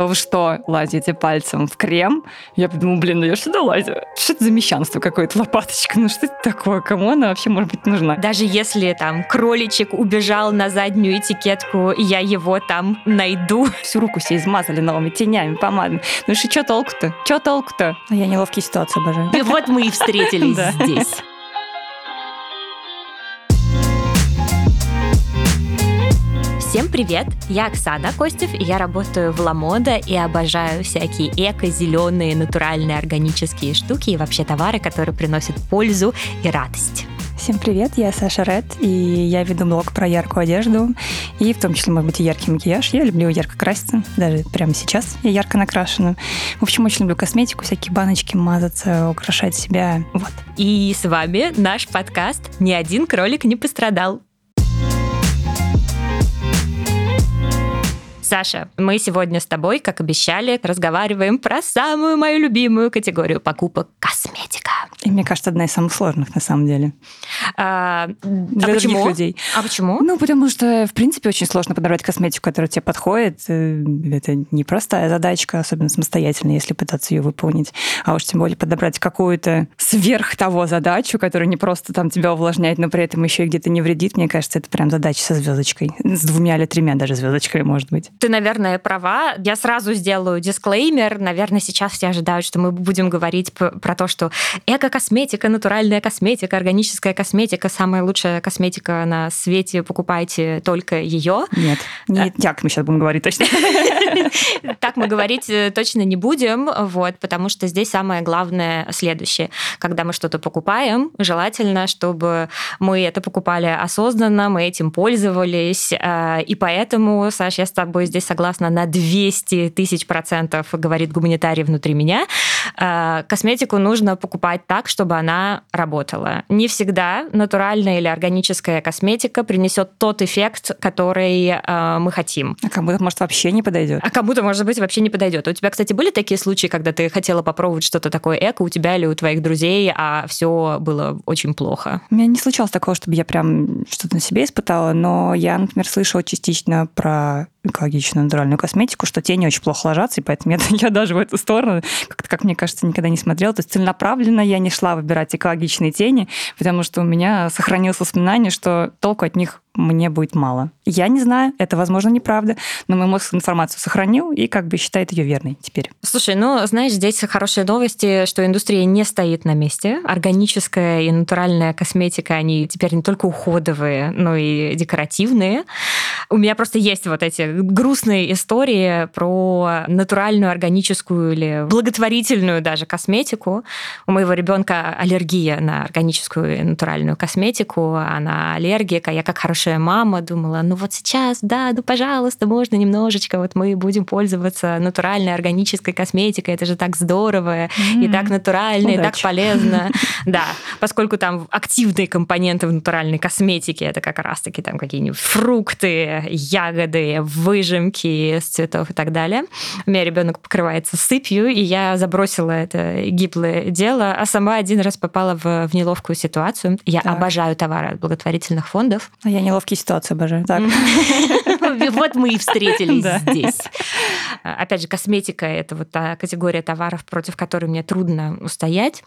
Вы что, лазите пальцем в крем? Я подумала, блин, ну я сюда лазю. Что это за мещанство какое-то, лопаточка? Ну что это такое? Кому она вообще может быть нужна? Даже если там кроличек убежал на заднюю этикетку, я его там найду. Всю руку себе измазали новыми тенями, помадами. Ну что, что толку-то? Что толку-то? А я неловкие ситуации обожаю. И вот мы и встретились здесь. Всем привет! Я Оксана Костев, и я работаю в Ламода и обожаю всякие эко-зеленые, натуральные, органические штуки и вообще товары, которые приносят пользу и радость. Всем привет, я Саша Ред, и я веду блог про яркую одежду, и в том числе, может быть, и яркий макияж. Я люблю ярко краситься, даже прямо сейчас я ярко накрашена. В общем, очень люблю косметику, всякие баночки мазаться, украшать себя, вот. И с вами наш подкаст «Ни один кролик не пострадал». Саша, мы сегодня с тобой, как обещали, разговариваем про самую мою любимую категорию покупок – косметика. И мне кажется, одна из самых сложных на самом деле. А, Для а почему? людей. А почему? Ну, потому что, в принципе, очень сложно подобрать косметику, которая тебе подходит. Э, это непростая задачка, особенно самостоятельно, если пытаться ее выполнить. А уж тем более подобрать какую-то сверх того задачу, которая не просто там тебя увлажняет, но при этом еще и где-то не вредит. Мне кажется, это прям задача со звездочкой. С двумя или тремя даже звездочками, может быть. Ты, наверное, права. Я сразу сделаю дисклеймер. Наверное, сейчас все ожидают, что мы будем говорить про то, что эко-косметика, натуральная косметика, органическая косметика, самая лучшая косметика на свете, покупайте только ее. Нет, не а... так мы сейчас будем говорить точно. Так мы говорить э, точно не будем, вот, потому что здесь самое главное следующее. Когда мы что-то покупаем, желательно, чтобы мы это покупали осознанно, мы этим пользовались, э, и поэтому, Саш, я с тобой здесь согласна на 200 тысяч процентов, говорит гуманитарий внутри меня. Э, косметику нужно покупать так, чтобы она работала. Не всегда натуральная или органическая косметика принесет тот эффект, который э, мы хотим. А кому-то, может, вообще не подойдет. А кому-то, может быть, вообще не подойдет. У тебя, кстати, были такие случаи, когда ты хотела попробовать что-то такое эко у тебя или у твоих друзей, а все было очень плохо? У меня не случалось такого, чтобы я прям что-то на себе испытала, но я, например, слышала частично про экологичную натуральную косметику, что тени очень плохо ложатся, и поэтому я, я даже в эту сторону, как-то, как мне кажется, никогда не смотрела. То есть целенаправленно я не шла выбирать экологичные тени, потому что у меня сохранилось воспоминание, что толку от них мне будет мало. Я не знаю, это, возможно, неправда, но мой мозг информацию сохранил и как бы считает ее верной теперь. Слушай, ну, знаешь, здесь хорошие новости, что индустрия не стоит на месте. Органическая и натуральная косметика, они теперь не только уходовые, но и декоративные. У меня просто есть вот эти грустные истории про натуральную, органическую или благотворительную даже косметику. У моего ребенка аллергия на органическую и натуральную косметику, она аллергика. Я как хорошая мама думала, ну вот сейчас, да, ну пожалуйста, можно немножечко, вот мы будем пользоваться натуральной, органической косметикой, это же так здорово, mm-hmm. и так натурально, Удачи. и так полезно. Да, поскольку там активные компоненты в натуральной косметике, это как раз-таки там какие-нибудь фрукты, ягоды, выжимки с цветов и так далее. У меня ребенок покрывается сыпью, и я забросила это гиблое дело, а сама один раз попала в, в неловкую ситуацию. Я так. обожаю товары от благотворительных фондов. А я неловкие ситуации обожаю. Так. Вот мы и встретились здесь. Опять же, косметика – это вот та категория товаров, против которой мне трудно устоять.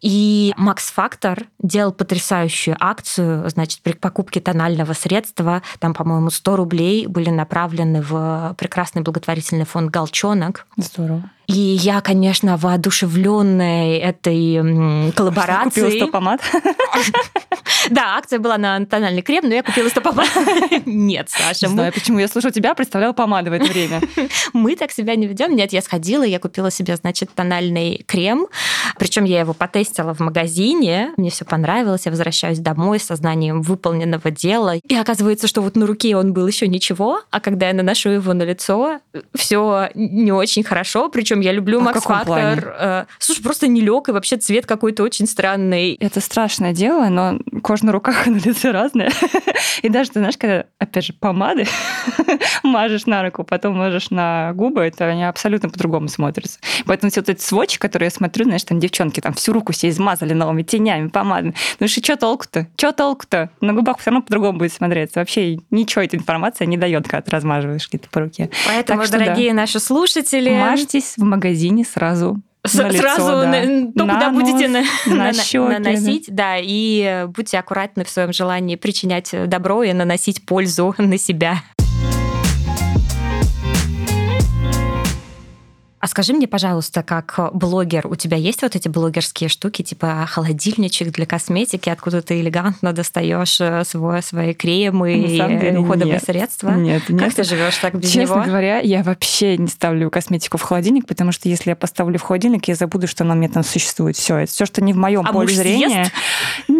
И Max Factor делал потрясающую акцию, значит, при покупке тонального средства, там, по-моему, 100 рублей были направлены в прекрасный благотворительный фонд «Галчонок». Здорово. И я, конечно, воодушевленная этой коллаборацией. Купила 100 помад? Да, акция была на тональный крем, но я купила 100 помад. Нет, Саша. Не знаю, почему. Я слышала тебя, представляла помады в это время. Мы так себя не ведем. Нет, я сходила, я купила себе, значит, тональный крем. Причем я его потестила в магазине. Мне все понравилось. Я возвращаюсь домой с сознанием выполненного дела. И оказывается, что вот на руке он был еще ничего, а когда я наношу его на лицо, все не очень хорошо. Причем Причем я люблю А Макс? Фактор. Э, Слушай, просто не лег, и вообще цвет какой-то очень странный. Это страшное дело, но кожа на руках и на лице разная. И даже, ты знаешь, когда, опять же, помады мажешь на руку, потом мажешь на губы, это они абсолютно по-другому смотрятся. Поэтому все вот эти сводчи, которые я смотрю, знаешь, там девчонки там всю руку себе измазали новыми тенями, помадами. Ну и что толку-то? Что толку-то? На губах все равно по-другому будет смотреться. Вообще ничего эта информация не дает, когда ты размазываешь где-то по руке. Поэтому, Так что да. дорогие наши слушатели, Мажьтесь в магазине сразу с- на лицо, сразу да. на- то, На куда будете нос, на- на на- щеки, да. наносить, да, и э, будьте аккуратны в своем желании причинять добро и наносить пользу на себя. А скажи мне, пожалуйста, как блогер, у тебя есть вот эти блогерские штуки, типа холодильничек для косметики, откуда ты элегантно достаешь э, свой, свои кремы На и самом деле уходовые нет. средства? Нет, Как нет. ты живешь так без Честно него? говоря, я вообще не ставлю косметику в холодильник, потому что если я поставлю в холодильник, я забуду, что она у меня там существует. Все, это все, что не в моем А поле зрения. съест?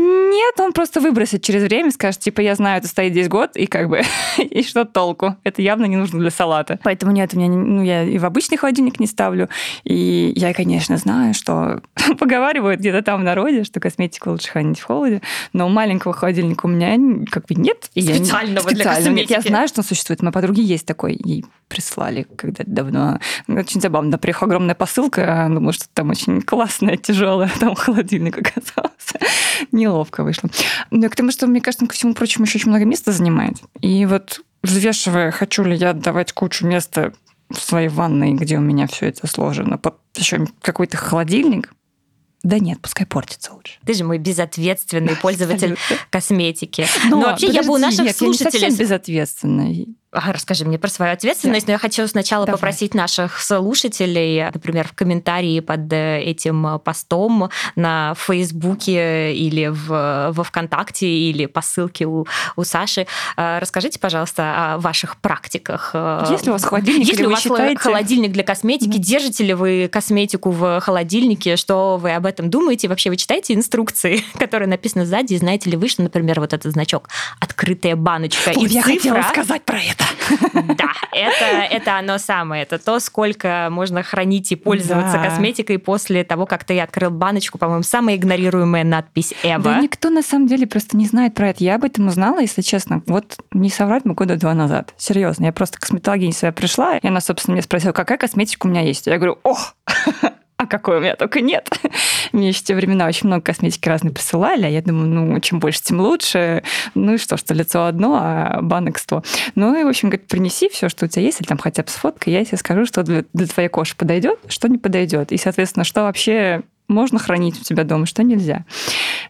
Нет, он просто выбросит через время, скажет, типа, я знаю, это стоит здесь год, и как бы, и что толку? Это явно не нужно для салата. Поэтому нет, у меня, ну, я и в обычный холодильник не ставлю. И я, конечно, знаю, что поговаривают где-то там в народе, что косметику лучше хранить в холоде, но маленького холодильника у меня как бы нет. И я не- Специального для Специального нет. Я косметики. знаю, что он существует. Моей подруги есть такой. Ей прислали когда-то давно. Очень забавно. Приехала огромная посылка. а Думала, что там очень классная, тяжелая. Там холодильник оказался. Неловко вышло. Но к тому, что, мне кажется, он, ко всему прочему, еще очень много места занимает. И вот взвешивая, хочу ли я отдавать кучу места в своей ванной, где у меня все это сложено, под еще какой-то холодильник, да нет, пускай портится лучше. Ты же мой безответственный пользователь косметики. Но, вообще я бы у подожди, наших нет, я не слушателей... совсем безответственная. Ага, расскажи мне про свою ответственность, но я хочу сначала Давай. попросить наших слушателей, например, в комментарии под э, этим э, постом на Фейсбуке или в, во Вконтакте или по ссылке у, у Саши, э, расскажите, пожалуйста, о ваших практиках. э, Есть ли у вас холодильник, Есть ли у вас считаете- холодильник для косметики? Держите ли вы косметику в холодильнике? Что вы об этом думаете? Вообще вы читаете инструкции, которые написаны сзади? И знаете ли вы, что, например, вот этот значок «Открытая баночка» и Вот я хотела цифра... сказать про это. Да, это, это оно самое. Это то, сколько можно хранить и пользоваться Да. косметикой после того, как ты открыл баночку. По-моему, самая игнорируемая надпись ever. Да никто на самом деле просто не знает про это. Я об этом узнала, если честно, вот не соврать, мы года два назад. Серьезно. Я просто к косметологине своя пришла, и она, собственно, меня спросила, какая косметика у меня есть. Я говорю, о, а какой у меня только нет. Мне еще в те времена очень много косметики разной присылали, а я думаю, ну, чем больше, тем лучше. Ну и что, что лицо одно, а банок сто. Ну и, в общем, говорит, принеси все, что у тебя есть, или там хотя бы сфоткай, я тебе скажу, что для, для твоей кожи подойдет, что не подойдет. И, соответственно, что вообще можно хранить у тебя дома, что нельзя.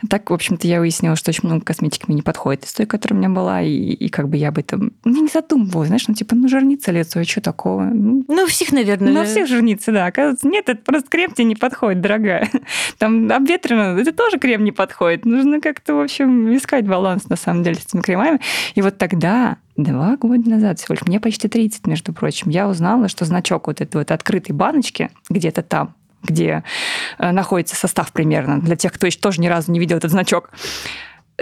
Так, в общем-то, я выяснила, что очень много косметики мне не подходит из той, которая у меня была, и, и как бы я об этом ну, не задумывалась, знаешь, ну типа, ну жирнится лицо, и что такого? Ну, Ну, у всех, наверное. на всех жирнится, да. Оказывается, нет, это просто крем тебе не подходит, дорогая. Там обветрено, это тоже крем не подходит. Нужно как-то, в общем, искать баланс, на самом деле, с этими кремами. И вот тогда, два года назад всего лишь, мне почти 30, между прочим, я узнала, что значок вот этой вот открытой баночки где-то там, где э, находится состав примерно, для тех, кто еще тоже ни разу не видел этот значок,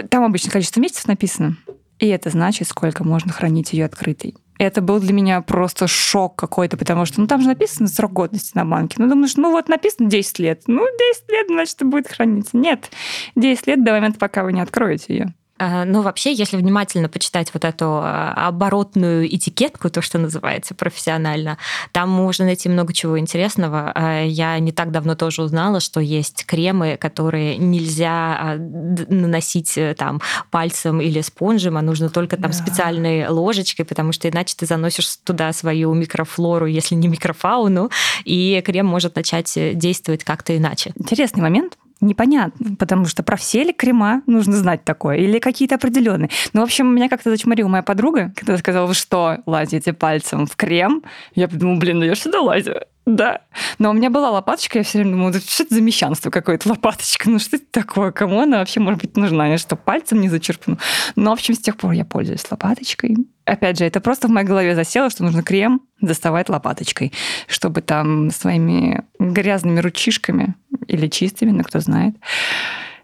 там обычно количество месяцев написано. И это значит, сколько можно хранить ее открытой. Это был для меня просто шок какой-то, потому что ну, там же написано срок годности на банке. Ну, думаешь, ну вот написано 10 лет. Ну, 10 лет, значит, будет храниться. Нет, 10 лет до момента, пока вы не откроете ее. А, Ну, вообще, если внимательно почитать вот эту а, оборотную этикетку, то, что называется профессионально, там можно найти много чего интересного. А, Я не так давно тоже узнала, что есть кремы, которые нельзя наносить э, там пальцем или спонжем, а нужно только там Да. специальной ложечкой, потому что иначе ты заносишь туда свою микрофлору, если не микрофауну, и крем может начать э, действовать как-то иначе. Интересный момент. Непонятно, потому что про все ли крема нужно знать такое, или какие-то определенные. Ну, в общем, меня как-то зачморила моя подруга, когда сказала, что, лазите пальцем в крем? Я подумала, блин, ну я сюда лазю. Да. Но у меня была лопаточка, я все время думала, что это за мещанство какое-то, лопаточка? Ну что это такое? Кому она вообще может быть нужна? Я что, пальцем не зачерпну? Но, в общем, с тех пор я пользуюсь лопаточкой. Опять же, это просто в моей голове засело, что нужно крем доставать лопаточкой, чтобы там своими грязными ручишками или чистыми, ну кто знает,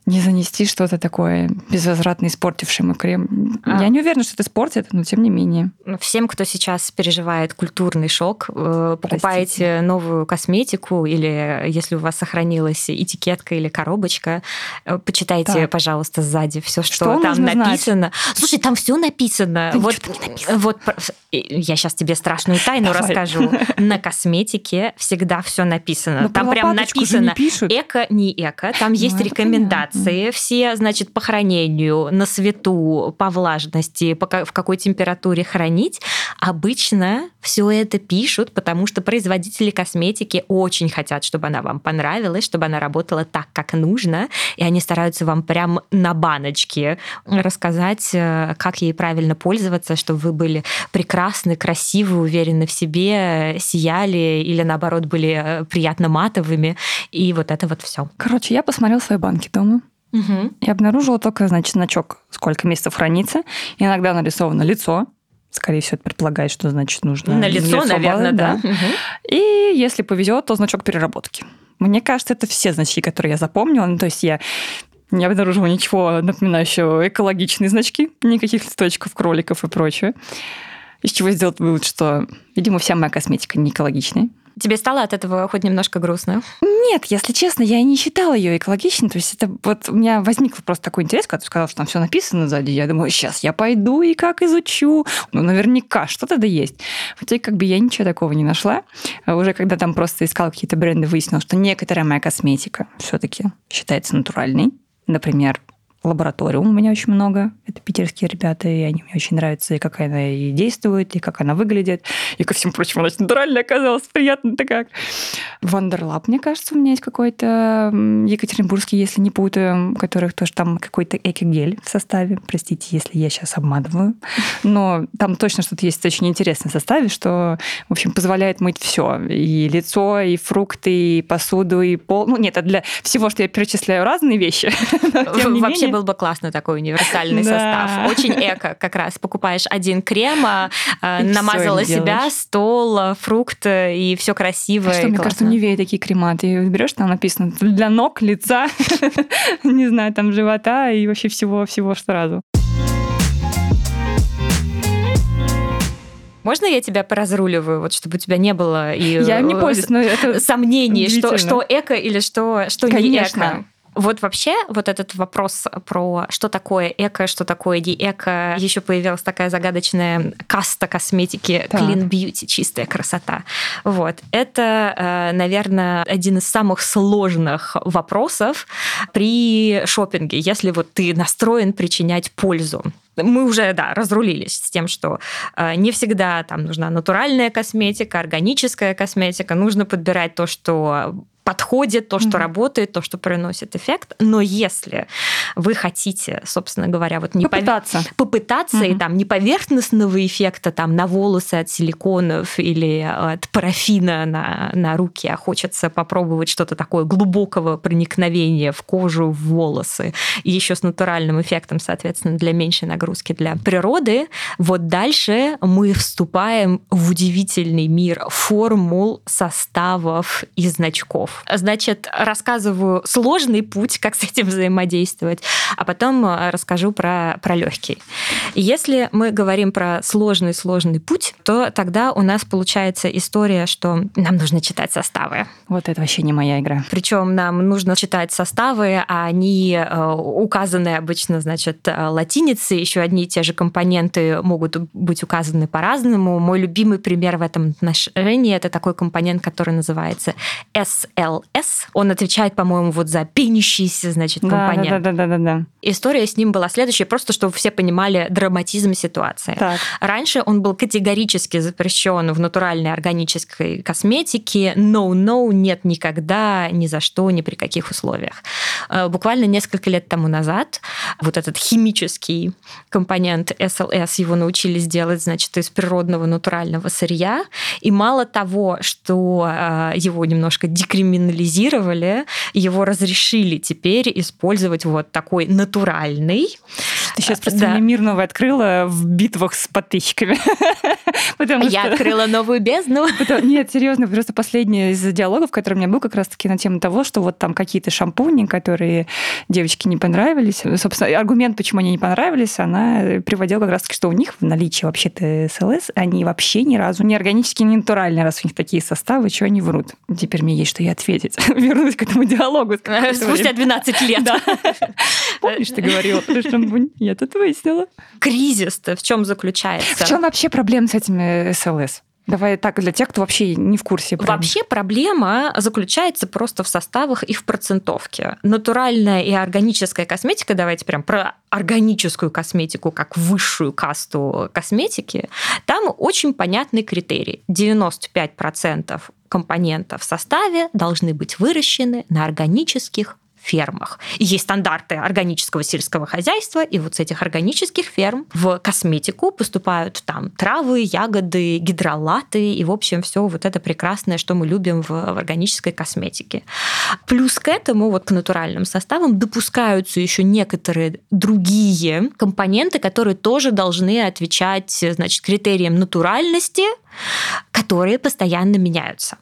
не занести что-то такое безвозвратно испортившее мой крем. А. Я не уверена, что это испортит, но тем не менее. Ну, всем, кто сейчас переживает культурный шок, э, покупаете Простите. новую косметику или если у вас сохранилась этикетка или коробочка, э, почитайте, так. пожалуйста, сзади все, что, что там написано. Знать? Слушай, там все написано. Да вот, написано. вот я сейчас тебе страшную тайну Давай. расскажу. На косметике всегда все написано. Но там прям написано эко, не эко. Там есть ну, рекомендации рекомендации, все, значит, по хранению, на свету, по влажности, по, в какой температуре хранить, обычно все это пишут, потому что производители косметики очень хотят, чтобы она вам понравилась, чтобы она работала так, как нужно, и они стараются вам прям на баночке рассказать, э, как ей правильно пользоваться, чтобы вы были прекрасны, красивы, уверены в себе, сияли или наоборот были э, приятно матовыми, и вот это вот все. Короче, я посмотрела свои банки дома. Угу. И обнаружила только, значит, значок, сколько месяцев хранится. Иногда нарисовано лицо, скорее всего, это предполагает, что значит нужно. На лицо, лицо наверное, да. да. Угу. И если повезет, то значок переработки. Мне кажется, это все значки, которые я запомнила. Ну, то есть я не обнаружила ничего напоминающего экологичные значки, никаких листочков, кроликов и прочее. Из чего сделать вывод, что, видимо, вся моя косметика не экологичная. Тебе стало от этого хоть немножко грустно? Нет, если честно, я не считала ее экологичной. То есть это вот у меня возник просто такой интерес, когда ты сказал, что там все написано сзади. Я думаю, сейчас я пойду и как изучу. Ну, наверняка что-то да есть. Хотя как бы я ничего такого не нашла. А уже когда там просто искала какие-то бренды, выяснила, что некоторая моя косметика все-таки считается натуральной. Например, Laboratorium у меня очень много. Это питерские ребята, и они мне очень нравятся, и как она и действует, и как она выглядит. И ко всему прочему, она натуральная оказалась. Приятно-то как. Wonder Lab, мне кажется, у меня есть какой-то екатеринбургский, если не путаю, у которых тоже там какой-то экогель в составе. Простите, если я сейчас обманываю. Но там точно что-то есть очень интересное в составе, что, в общем, позволяет мыть все. И лицо, и фрукты, и посуду, и пол. Ну, нет, это для всего, что я перечисляю разные вещи. Вообще был бы классный такой универсальный состав. Очень эко как раз. Покупаешь один крем, а, а, намазала себя, стол, фрукт, и все красиво. Что, мне кажется, не Невее такие крема. Ты берешь, там написано для ног, лица, не знаю, там живота и вообще всего-всего сразу. Можно я тебя поразруливаю, вот чтобы у тебя не было и я не пользуюсь, но это сомнений, что, что эко или что, что не эко? Вот вообще вот этот вопрос про что такое эко, что такое диэко, еще появилась такая загадочная каста косметики так. clean beauty, чистая красота. Вот. Это, э, наверное, один из самых сложных вопросов при шопинге, если вот ты настроен причинять пользу мы уже, да, разрулились с тем, что э, не всегда там нужна натуральная косметика, органическая косметика, нужно подбирать то, что подходит, то, что mm-hmm. работает, то, что приносит эффект. Но если вы хотите, собственно говоря, вот не попытаться, пов... попытаться mm-hmm. и там не поверхностного эффекта там на волосы от силиконов или от парафина на, на руки, а хочется попробовать что-то такое глубокого проникновения в кожу, в волосы, и еще с натуральным эффектом, соответственно, для меньшей нагрузки для природы, вот дальше мы вступаем в удивительный мир формул, составов и значков. Значит, рассказываю сложный путь, как с этим взаимодействовать, а потом э, расскажу про, про легкий. Если мы говорим про сложный-сложный путь, то тогда у нас получается история, что нам нужно читать составы. Вот это вообще не моя игра. Причем нам нужно читать составы, а они э, указаны обычно, значит, э, латиницей, еще одни и те же компоненты могут быть указаны по-разному. Мой любимый пример в этом отношении это такой компонент, который называется SL LS. Он отвечает, по-моему, вот за пенящийся, значит, компонент. Да, да, да, да, да. История с ним была следующая, просто чтобы все понимали драматизм ситуации. Так. Раньше он был категорически запрещен в натуральной органической косметике. No-no, нет никогда, ни за что, ни при каких условиях. Э, буквально несколько лет тому назад вот этот химический компонент SLS его научились делать, значит, из природного натурального сырья. И мало того, что э, его немножко декриминализировали, декриминализировали, его разрешили теперь использовать вот такой натуральный. Ты сейчас просто да. мне мир новый открыла в битвах с подписчиками. Я открыла новую бездну. Нет, серьезно, просто последний из диалогов, который у меня был как раз-таки на тему того, что вот там какие-то шампуни, которые девочке не понравились. Собственно, аргумент, почему они не понравились, она приводила как раз-таки, что у них в наличии вообще-то СЛС, они вообще ни разу не органические, не натуральные, раз у них такие составы, что они врут. Теперь мне есть что и ответить. Вернусь к этому диалогу. Спустя 12 лет. Помнишь, ты говорила про шампунь? Я тут выяснила. Кризис-то в чем заключается? В чем вообще проблема с этими СЛС? Давай так, для тех, кто вообще не в курсе. Прям. Вообще проблема заключается просто в составах и в процентовке. Натуральная и органическая косметика, давайте прям про органическую косметику как высшую касту косметики, там очень понятный критерий. 95% компонентов в составе должны быть выращены на органических фермах. И есть стандарты органического сельского хозяйства, и вот с этих органических ферм в косметику поступают там травы, ягоды, гидролаты и, в общем, все вот это прекрасное, что мы любим в, в органической косметике. Плюс к этому, вот к натуральным составам, допускаются еще некоторые другие компоненты, которые тоже должны отвечать, значит, критериям натуральности, которые постоянно меняются.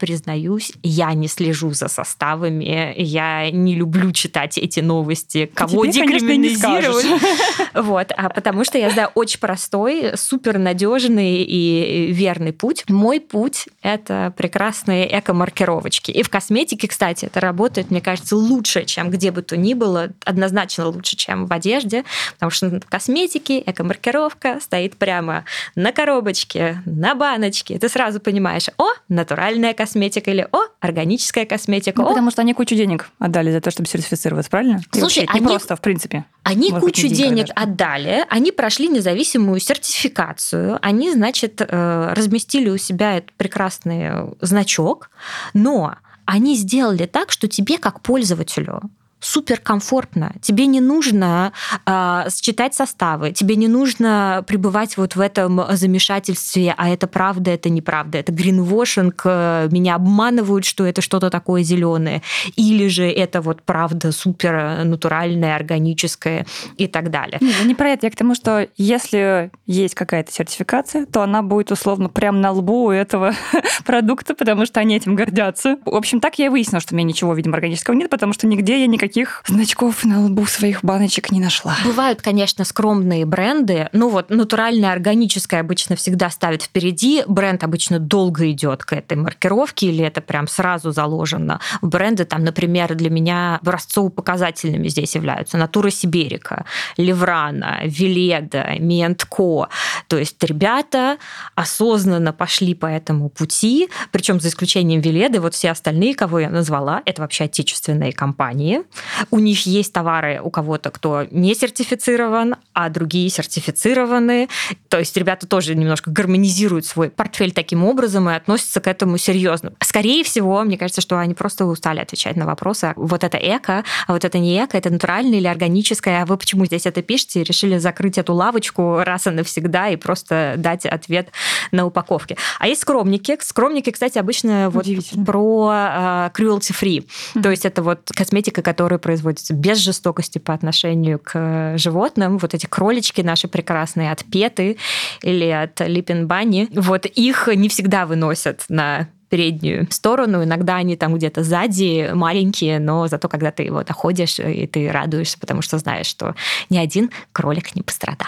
Признаюсь, я не слежу за составами, я не люблю читать эти новости, кого Тебе, декриминализировать. вот, а потому что я знаю очень простой, супер надежный и верный путь. Мой путь это прекрасные эко-маркировочки. И в косметике, кстати, это работает, мне кажется, лучше, чем где бы то ни было, однозначно лучше, чем в одежде, потому что в косметике эко-маркировка стоит прямо на коробочке, на баночке. Ты сразу понимаешь, о, натуральная косметика косметика или о, органическая косметика. Ну, о. Потому что они кучу денег отдали за то, чтобы сертифицироваться, правильно? Слушай, вообще, они... не просто, в принципе. Они кучу денег даже. отдали, они прошли независимую сертификацию, они, значит, э, разместили у себя этот прекрасный значок, но они сделали так, что тебе как пользователю суперкомфортно. Тебе не нужно э, считать составы, тебе не нужно пребывать вот в этом замешательстве, а это правда, это неправда, это гринвошинг, э, меня обманывают, что это что-то такое зеленое, или же это вот правда супер натуральное, органическое и так далее. Нет, не про это, я к тому, что если есть какая-то сертификация, то она будет условно прям на лбу у этого продукта, потому что они этим гордятся. В общем, так я и выяснила, что у меня ничего, видимо, органического нет, потому что нигде я никаких никаких значков на лбу своих баночек не нашла. Бывают, конечно, скромные бренды. Ну вот, натуральное, органическое обычно всегда ставят впереди. Бренд обычно долго идет к этой маркировке, или это прям сразу заложено. Бренды там, например, для меня образцово-показательными здесь являются Натура Сиберика, Леврана, Веледа, Ментко. То есть ребята осознанно пошли по этому пути, причем за исключением Веледы, вот все остальные, кого я назвала, это вообще отечественные компании. У них есть товары у кого-то, кто не сертифицирован, а другие сертифицированы. То есть ребята тоже немножко гармонизируют свой портфель таким образом и относятся к этому серьезно. Скорее всего, мне кажется, что они просто устали отвечать на вопросы. Вот это эко, а вот это не эко, это натуральное или органическое, а вы почему здесь это пишете и решили закрыть эту лавочку раз и навсегда и просто дать ответ на упаковке. А есть скромники. Скромники, кстати, обычно вот про uh, cruelty free. Mm-hmm. То есть это вот косметика, которая которые производятся без жестокости по отношению к животным, вот эти кролички наши прекрасные от Петы или от Липин Бани, вот их не всегда выносят на переднюю сторону. Иногда они там где-то сзади маленькие, но зато когда ты вот доходишь, и ты радуешься, потому что знаешь, что ни один кролик не пострадал.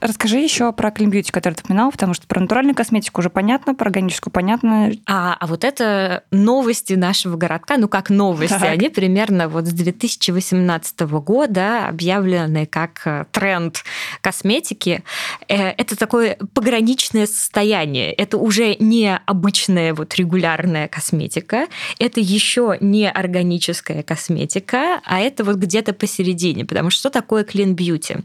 Расскажи еще про Clean Beauty, который ты упоминал, потому что про натуральную косметику уже понятно, про органическую понятно. А, а вот это новости нашего городка, ну как новости, так. они примерно вот с 2018 года объявлены как э, тренд косметики. Э, это такое пограничное состояние. Это уже не обычная вот регулярная косметика, это еще не органическая косметика, а это вот где-то посередине. Потому что что такое Clean Beauty?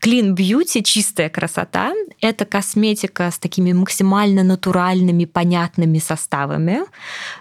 Clean Beauty чисто чистая красота. Это косметика с такими максимально натуральными, понятными составами,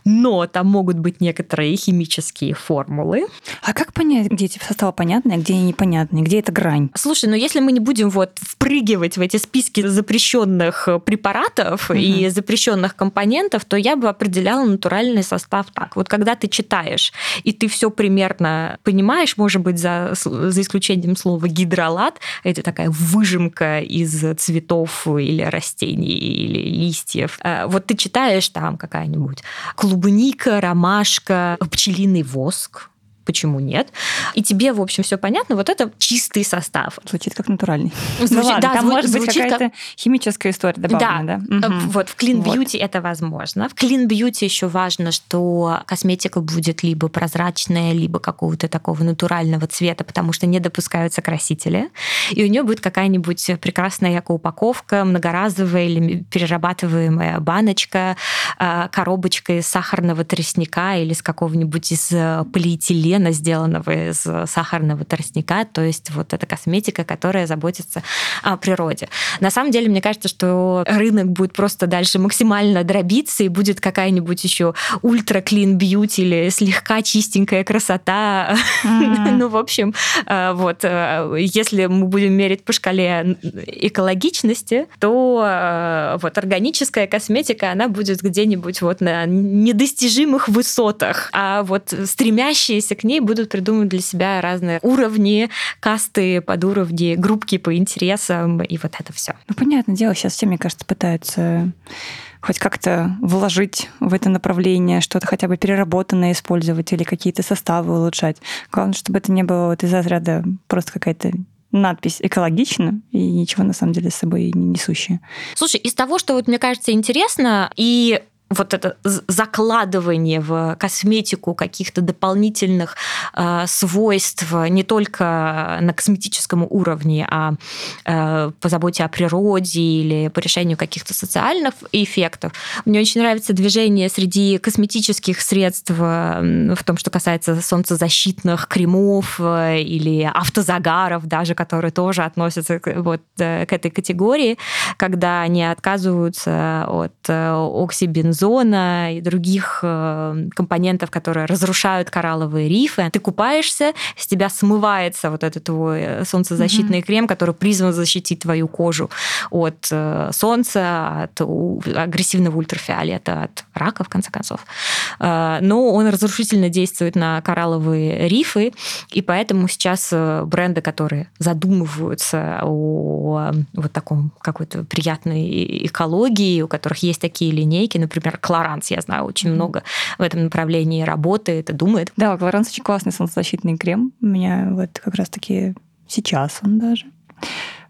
но там могут быть некоторые химические формулы. А как понять, где эти составы понятные, а где они непонятные, где эта грань? Слушай, ну если мы не будем вот впрыгивать в эти списки запрещенных препаратов угу. и запрещенных компонентов, то я бы определяла натуральный состав так. Вот когда ты читаешь, и ты все примерно понимаешь, может быть, за, за исключением слова гидролат, это такая выжимка из цветов или растений или листьев. Э, вот ты читаешь там какая-нибудь клубника, ромашка, пчелиный воск, почему нет. И тебе, в общем, все понятно. Вот это чистый состав. Звучит как натуральный. Звучит, ну, ладно, да, там зву- может быть какая-то как... химическая история добавлена, да? да? Угу. Вот в Clean Beauty вот. это возможно. В Clean Beauty еще важно, что косметика будет либо прозрачная, либо какого-то такого натурального цвета, потому что не допускаются красители. И у нее будет какая-нибудь прекрасная упаковка, многоразовая или перерабатываемая баночка, а, коробочка из сахарного тростника или с какого-нибудь из э, полиэтилена полимера, сделанного из сахарного тростника, то есть вот эта косметика, которая заботится о природе. На самом деле, мне кажется, что рынок будет просто дальше максимально дробиться, и будет какая-нибудь еще ультра clean beauty или слегка чистенькая красота. Mm-hmm. ну, в общем, э, вот, э, если мы будем мерить по шкале экологичности, то э, вот органическая косметика, она будет где-нибудь вот на недостижимых высотах, а вот стремящиеся к ней будут придумывать для себя разные уровни, касты под уровни, группки по интересам и вот это все. Ну, понятное дело, сейчас все, мне кажется, пытаются хоть как-то вложить в это направление, что-то хотя бы переработанное использовать или какие-то составы улучшать. Главное, чтобы это не было вот из разряда просто какая-то надпись экологично и ничего на самом деле с собой не несущее. Слушай, из того, что вот мне кажется интересно, и вот это закладывание в косметику каких-то дополнительных э, свойств не только на косметическом уровне, а э, по заботе о природе или по решению каких-то социальных эффектов. Мне очень нравится движение среди косметических средств в том, что касается солнцезащитных кремов э, или автозагаров даже, которые тоже относятся к, вот, э, к этой категории, когда они отказываются от э, оксибензола бензона и других э, компонентов, которые разрушают коралловые рифы. Ты купаешься, с тебя смывается вот этот твой э, солнцезащитный mm-hmm. крем, который призван защитить твою кожу от э, солнца, от агрессивного ультрафиолета, от рака, в конце концов. Но он разрушительно действует на коралловые рифы, и поэтому сейчас бренды, которые задумываются о вот таком какой-то приятной экологии, у которых есть такие линейки, например, например, Клоранс, я знаю, очень много в этом направлении работает и думает. Да, Клоранс очень классный солнцезащитный крем. У меня вот как раз-таки сейчас он даже.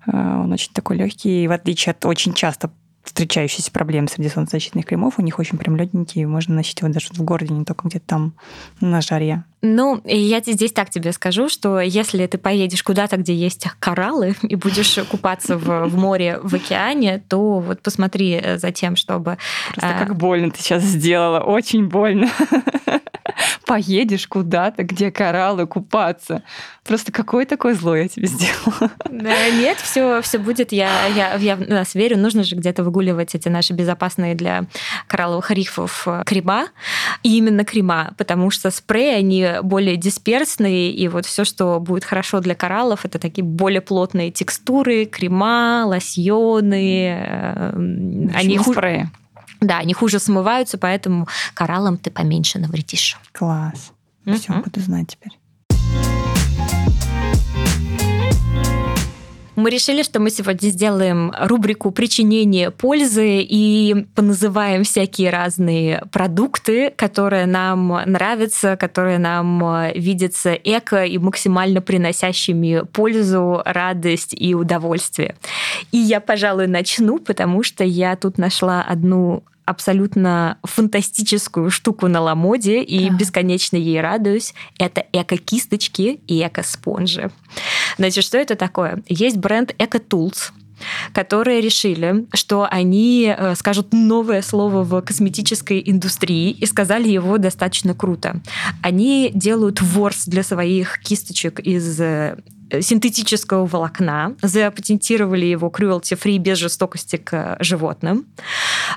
А, он очень такой легкий, в отличие от очень часто встречающиеся проблемы среди солнцезащитных кремов. У них очень прям легенькие, можно носить его даже в городе, не только где-то там на жаре. Ну, я здесь так тебе скажу, что если ты поедешь куда-то, где есть кораллы, и будешь купаться в, в море, в океане, то вот посмотри за тем, чтобы... Просто а... как больно ты сейчас сделала, очень больно. Поедешь куда-то, где кораллы, купаться. Просто какое такое зло я тебе сделала? Нет, все, все будет. Я, я, я в нас верю. Нужно же где-то выгуливать эти наши безопасные для коралловых рифов крема. И именно крема, потому что спреи, они более дисперсные, и вот все, что будет хорошо для кораллов, это такие более плотные текстуры, крема, лосьоны. Э, они спреи. Да, они хуже смываются, поэтому кораллам ты поменьше навредишь. Класс. Все, буду знать теперь. Мы решили, что мы сегодня сделаем рубрику «Причинение пользы» и поназываем всякие разные продукты, которые нам нравятся, которые нам видятся эко и максимально приносящими пользу, радость и удовольствие. И я, пожалуй, начну, потому что я тут нашла одну абсолютно фантастическую штуку на ламоде и да. бесконечно ей радуюсь. Это эко-кисточки и эко-спонжи. Значит, что это такое? Есть бренд Eco Tools, которые решили, что они э, скажут новое слово в косметической индустрии и сказали его достаточно круто. Они делают ворс для своих кисточек из э, синтетического волокна, запатентировали его cruelty-free без жестокости к животным.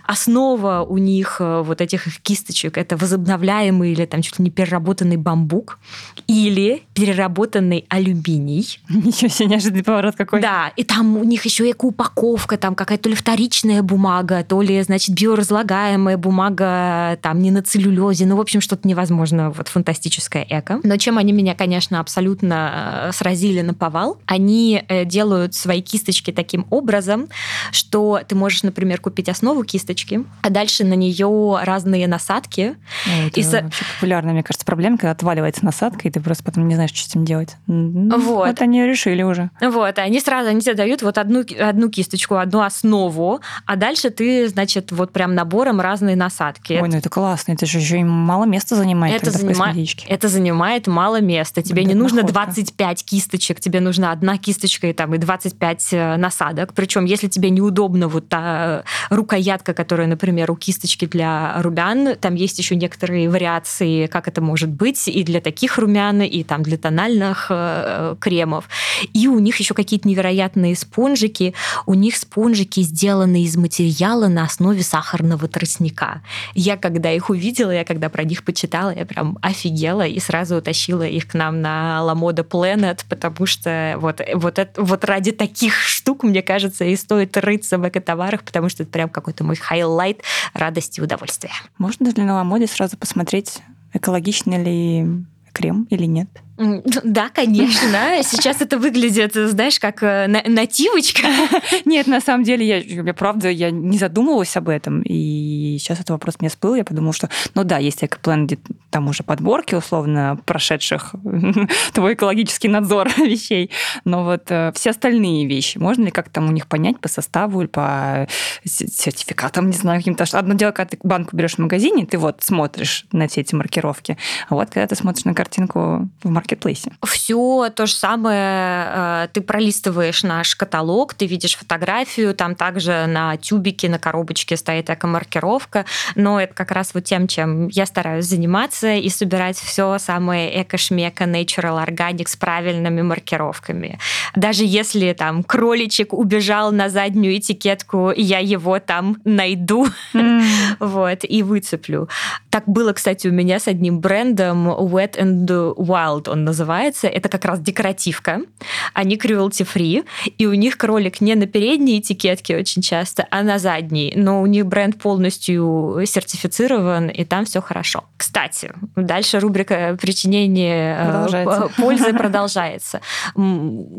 Основа у них э, вот этих их кисточек это возобновляемый или там чуть ли не переработанный бамбук или переработанный алюминий. Ничего себе, неожиданный поворот какой. Да, и там у них еще эко-упаковка, там какая-то то ли вторичная бумага, то ли, значит, биоразлагаемая бумага, там не на целлюлезе, ну, в общем, что-то невозможно, вот фантастическое эко. Но чем они меня, конечно, абсолютно э, сразили на повал, они э, делают свои кисточки таким образом, что ты можешь, например, купить основу кисточки, а дальше на нее разные насадки. Это и вообще популярная, мне кажется, проблема, когда отваливается насадка, и ты просто потом не знаешь, что с этим делать. Вот. Вот они решили уже. Вот, они сразу, они тебе дают вот одну, одну кисточку, одну основу, а дальше ты, значит, вот прям набором разные насадки. Ой, ну это классно, это же еще и мало места занимает это, занима... это занимает мало места. Тебе не нужно находка. 25 кисточек, тебе нужна одна кисточка и там и 25 э, насадок. Причем, если тебе неудобно вот та рукоятка, которая, например, у кисточки для румян, там есть еще некоторые вариации, как это может быть, и для таких румян, и там для тональных э, кремов. И у них еще какие-то невероятные спонжики. У них спонжики сделаны из материала на основе сахарного тростника. Я когда их увидела, я когда про них почитала, я прям офигела и сразу утащила их к нам на Moda Planet, потому что вот, вот, это, вот ради таких штук, мне кажется, и стоит рыться в экотоварах, потому что это прям какой-то мой highlight радости и удовольствия. Можно ли на Mode сразу посмотреть, экологичный ли крем или нет? Да, конечно. Сейчас это выглядит, знаешь, как э, нативочка. Нет, на самом деле, я, я правда, я не задумывалась об этом. И сейчас этот вопрос мне всплыл. Я подумала, что, ну да, есть экоплан, где там уже подборки, условно, прошедших твой экологический надзор вещей. Но вот э, все остальные вещи, можно ли как-то там у них понять по составу или по сертификатам, не знаю, каким-то... Одно дело, когда ты банку берешь в магазине, ты вот смотришь на все эти маркировки. А вот когда ты смотришь на картинку в маркетинге, маркетплейсе? Все то же самое. Э, ты пролистываешь наш каталог, ты видишь фотографию, там также на тюбике, на коробочке стоит эко-маркировка, но это как раз вот тем, чем я стараюсь заниматься и собирать все самое эко-шмека, natural, organic с правильными маркировками. Даже если там кроличек убежал на заднюю этикетку, я его там найду mm. вот, и выцеплю. Так было, кстати, у меня с одним брендом Wet and Wild он называется. Это как раз декоративка. Они cruelty-free, и у них кролик не на передней этикетке очень часто, а на задней. Но у них бренд полностью сертифицирован, и там все хорошо. Кстати, дальше рубрика причинения э, продолжается. пользы продолжается.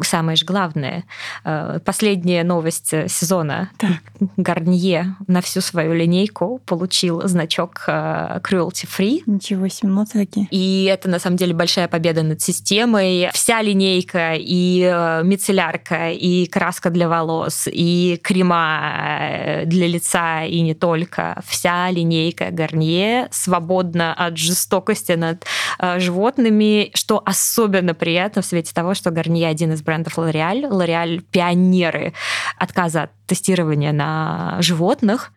Самое же главное, э, последняя новость сезона. Так. Гарнье на всю свою линейку получил значок э, cruelty free. Ничего себе, мотаки. И это на самом деле большая победа над системой. Вся линейка и э, мицеллярка, и краска для волос, и крема э, для лица, и не только. Вся линейка Гарнье свободна от жестокости над э, животными, что особенно приятно в свете того, что Гарнье один из брендов L'Oreal. L'Oreal пионеры отказа от тестирования на животных.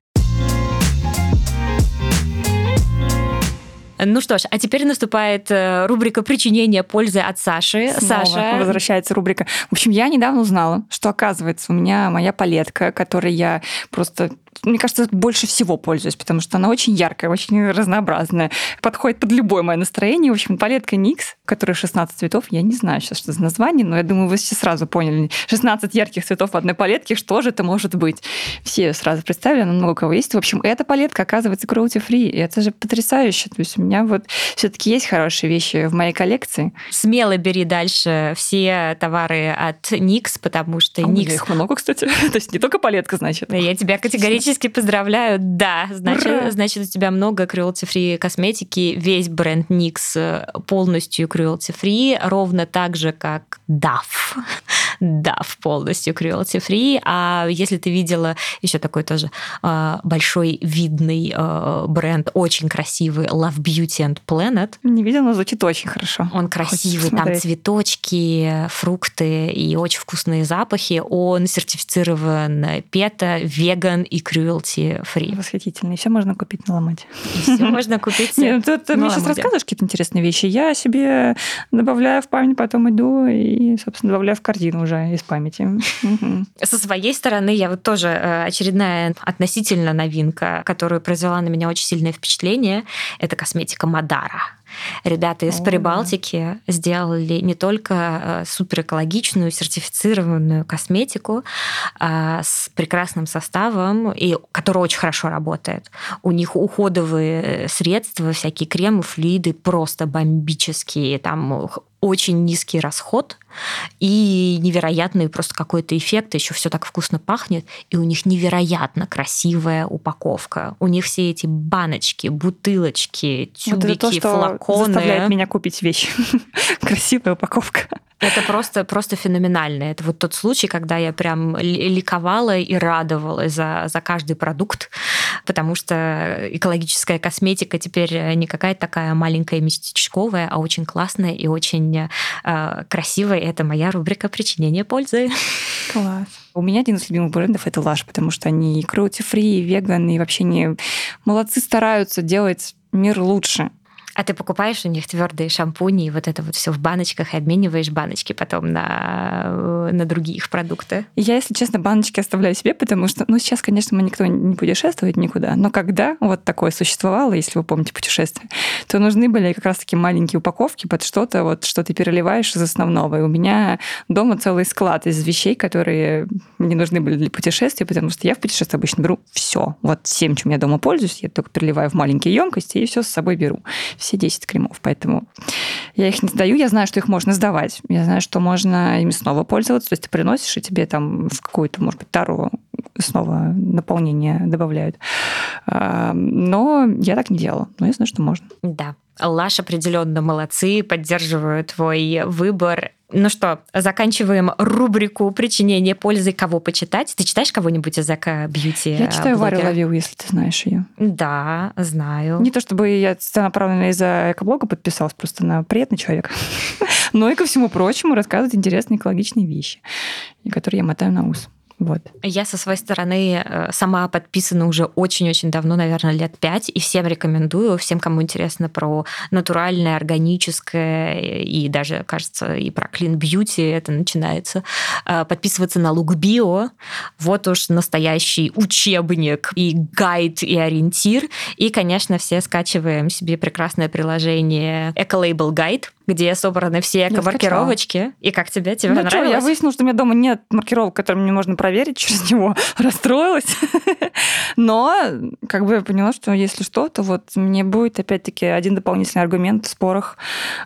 Ну что ж, а теперь наступает э, рубрика причинения пользы от Саши. Снова Саша. Возвращается рубрика. В общем, я недавно узнала, что, оказывается, у меня моя палетка, которой я просто мне кажется, больше всего пользуюсь, потому что она очень яркая, очень разнообразная, подходит под любое мое настроение. В общем, палетка NYX, которая 16 цветов, я не знаю сейчас, что за название, но я думаю, вы все сразу поняли. 16 ярких цветов в одной палетке, что же это может быть? Все сразу представили, она много у кого есть. В общем, эта палетка оказывается cruelty-free, и это же потрясающе. То есть у меня вот все таки есть хорошие вещи в моей коллекции. Смело бери дальше все товары от NYX, потому что а NYX... их много, кстати. То есть не только палетка, значит. Я тебя категорически Категорически поздравляю. Да, значит, значит у тебя много cruelty-free косметики. Весь бренд NYX э, полностью cruelty-free, ровно так же, как DAF. Dove полностью cruelty-free. А если ты видела еще такой тоже э, большой видный э, бренд, очень красивый, Love Beauty and Planet. Не видела, но звучит очень хорошо. Он красивый, там цветочки, фрукты и очень вкусные запахи. Он сертифицирован пета, веган и cruelty-free. Восхитительно. И все можно купить на ломать. И все можно купить Нет, ну, ты мне сейчас рассказываешь какие-то интересные вещи. Я себе добавляю в память, потом иду и, собственно, добавляю в корзину уже из памяти. Со своей стороны, я вот тоже э, очередная относительно новинка, которую произвела на меня очень сильное впечатление, это косметика Мадара. Ребята из О, Прибалтики да. сделали не только э, суперэкологичную, сертифицированную косметику а с прекрасным составом, и которая очень хорошо работает. У них уходовые средства, всякие кремы, флюиды просто бомбические. Там очень низкий расход и невероятный просто какой-то эффект, еще все так вкусно пахнет, и у них невероятно красивая упаковка. У них все эти баночки, бутылочки, тюбики, вот это то, что флаконы. заставляет меня купить вещи. Красивая упаковка. Это просто, просто феноменально. Это вот тот случай, когда я прям ликовала и радовалась за, за каждый продукт, потому что экологическая косметика теперь не какая-то такая маленькая местечковая, а очень классная и очень э, красивая. Это моя рубрика «Причинение пользы». Класс. У меня один из любимых брендов это Lush, потому что они cruelty-free, веган, и вообще не молодцы стараются делать мир лучше. А ты покупаешь у них твердые шампуни и вот это вот все в баночках и обмениваешь баночки потом на, на другие их продукты? Я, если честно, баночки оставляю себе, потому что, ну, сейчас, конечно, мы никто не путешествует никуда, но когда вот такое существовало, если вы помните путешествие, то нужны были как раз-таки маленькие упаковки под что-то, вот, что ты переливаешь из основного. И у меня дома целый склад из вещей, которые мне нужны были для путешествия, потому что я в путешествии обычно беру все. Вот всем, чем я дома пользуюсь, я только переливаю в маленькие емкости и все с собой беру все 10 кремов. Поэтому я их не сдаю, я знаю, что их можно сдавать. Я знаю, что можно ими снова пользоваться. То есть ты приносишь, и тебе там в какую-то, может быть, тару снова наполнение добавляют. А, но я так не делала. Но я знаю, что можно. Да. Лаш определенно молодцы, поддерживаю твой выбор. Ну что, заканчиваем рубрику причинения пользы. Кого почитать? Ты читаешь кого-нибудь из Эко Бьюти? Я читаю Варю Лавил, если ты знаешь ее. Да, знаю. Не то чтобы я целенаправленно из-за экоблога подписалась, просто она приятный человек. Но и ко всему прочему рассказывает интересные экологичные вещи, которые я мотаю на ус. Вот. Я со своей стороны э, сама подписана уже очень-очень давно, наверное, лет пять, и всем рекомендую, всем, кому интересно про натуральное, органическое, и даже, кажется, и про clean beauty это начинается, э, подписываться на Look Bio. Вот уж настоящий учебник и гайд, и ориентир. И, конечно, все скачиваем себе прекрасное приложение Ecolabel Guide, где собраны все эко-маркировочки. И как тебе? Тебе ну, понравилось? Что, я выяснила, что у меня дома нет маркировок, которые мне можно проверить через него. Расстроилась. Но как бы я поняла, что если что, то вот мне будет опять-таки один дополнительный аргумент в спорах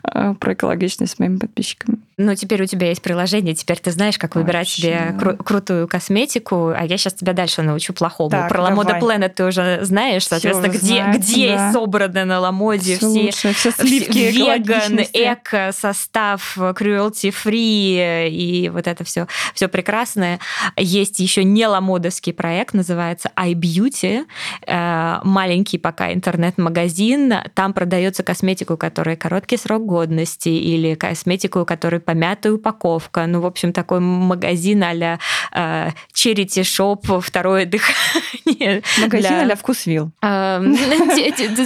э, про экологичность с моими подписчиками. Ну, теперь у тебя есть приложение, теперь ты знаешь, как выбирать Вообще. себе кру- крутую косметику, а я сейчас тебя дальше научу плохому. Так, Про Ламода Planet ты уже знаешь, соответственно, где, знаете, где да. собраны на Ламоде все, все, лучше, все сливки веган, эко, состав, cruelty free и вот это все, все прекрасное. Есть еще не ламодовский проект, называется iBeauty, э, маленький пока интернет-магазин, там продается косметику, которая короткий срок годности или косметику, которая помятая упаковка. Ну, в общем, такой магазин а-ля э, Charity Shop, второе дыхание. Магазин для... а-ля Вкусвилл. Эм,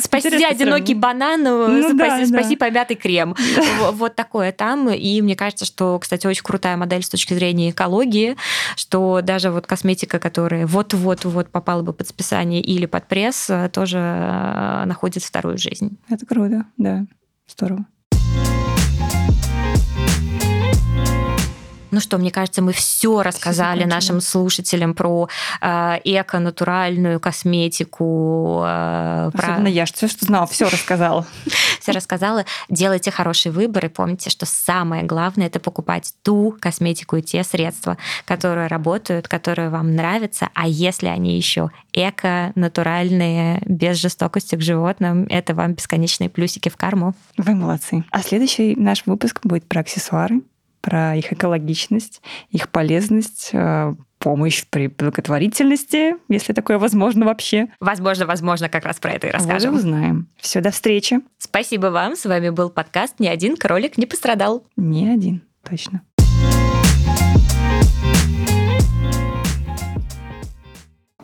спаси одинокий банан, ну спаси помятый крем. Вот такое там. И мне кажется, что, кстати, очень крутая модель с точки зрения экологии, что даже вот косметика, которая вот-вот-вот попала бы под списание или под пресс, тоже э, находит вторую жизнь. Это круто, да. Здорово. Ну что, мне кажется, мы все рассказали нашим слушателям про э, эко-натуральную косметику. Э, Особенно про... я, все, что знала, все рассказала. Все рассказала. Делайте хороший выбор и помните, что самое главное это покупать ту косметику и те средства, которые работают, которые вам нравятся. А если они еще эко, натуральные, без жестокости к животным, это вам бесконечные плюсики в карму. Вы молодцы. А следующий наш выпуск будет про аксессуары про их экологичность, их полезность, э, помощь при благотворительности, если такое возможно вообще. Возможно, возможно, как раз про это и расскажем. Вот и узнаем. Все, до встречи. Спасибо вам. С вами был подкаст «Ни один кролик не пострадал». Ни один, точно.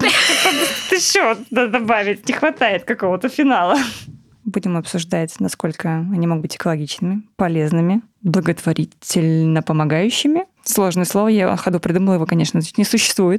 Еще надо добавить, не хватает какого-то финала. Будем обсуждать, насколько они могут быть экологичными, полезными, благотворительно помогающими. Сложное слово, я на ходу придумала его, конечно, не существует.